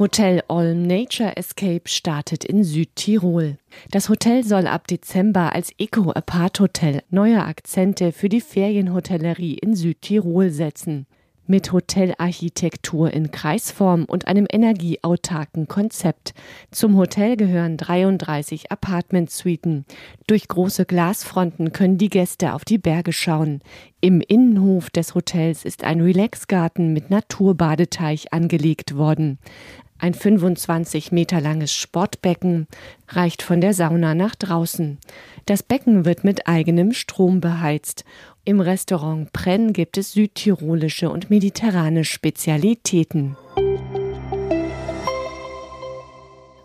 Hotel Olm Nature Escape startet in Südtirol. Das Hotel soll ab Dezember als Eco-Apart-Hotel neue Akzente für die Ferienhotellerie in Südtirol setzen. Mit Hotelarchitektur in Kreisform und einem energieautarken Konzept. Zum Hotel gehören 33 Apartment-Suiten. Durch große Glasfronten können die Gäste auf die Berge schauen. Im Innenhof des Hotels ist ein Relaxgarten mit Naturbadeteich angelegt worden. Ein 25 Meter langes Sportbecken reicht von der Sauna nach draußen. Das Becken wird mit eigenem Strom beheizt. Im Restaurant Prenn gibt es südtirolische und mediterrane Spezialitäten.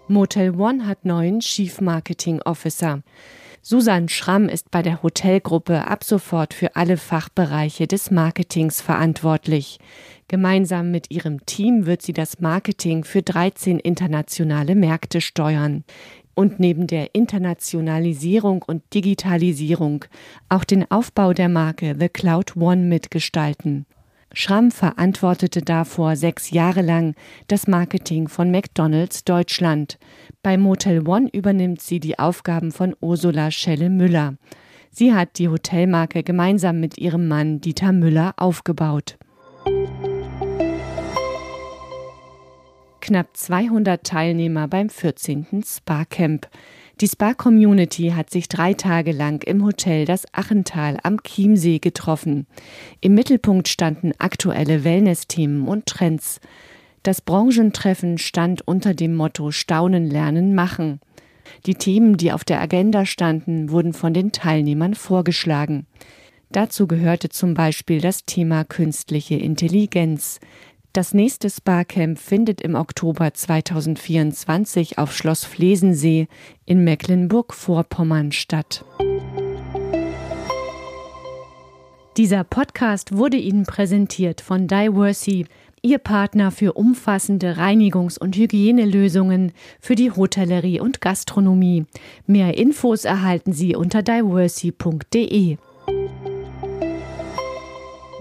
Motel One hat neuen Chief Marketing Officer. Susan Schramm ist bei der Hotelgruppe ab sofort für alle Fachbereiche des Marketings verantwortlich. Gemeinsam mit ihrem Team wird sie das Marketing für 13 internationale Märkte steuern und neben der Internationalisierung und Digitalisierung auch den Aufbau der Marke The Cloud One mitgestalten. Schramm verantwortete davor sechs Jahre lang das Marketing von McDonald's Deutschland. Bei Motel One übernimmt sie die Aufgaben von Ursula Schelle-Müller. Sie hat die Hotelmarke gemeinsam mit ihrem Mann Dieter Müller aufgebaut. Knapp 200 Teilnehmer beim 14. Spa-Camp. Die Spa-Community hat sich drei Tage lang im Hotel Das Achental am Chiemsee getroffen. Im Mittelpunkt standen aktuelle Wellness-Themen und Trends. Das Branchentreffen stand unter dem Motto Staunen, Lernen, Machen. Die Themen, die auf der Agenda standen, wurden von den Teilnehmern vorgeschlagen. Dazu gehörte zum Beispiel das Thema künstliche Intelligenz. Das nächste Spa-Camp findet im Oktober 2024 auf Schloss Flesensee in Mecklenburg-Vorpommern statt. Dieser Podcast wurde Ihnen präsentiert von Diversey, Ihr Partner für umfassende Reinigungs- und Hygienelösungen für die Hotellerie und Gastronomie. Mehr Infos erhalten Sie unter diversey.de.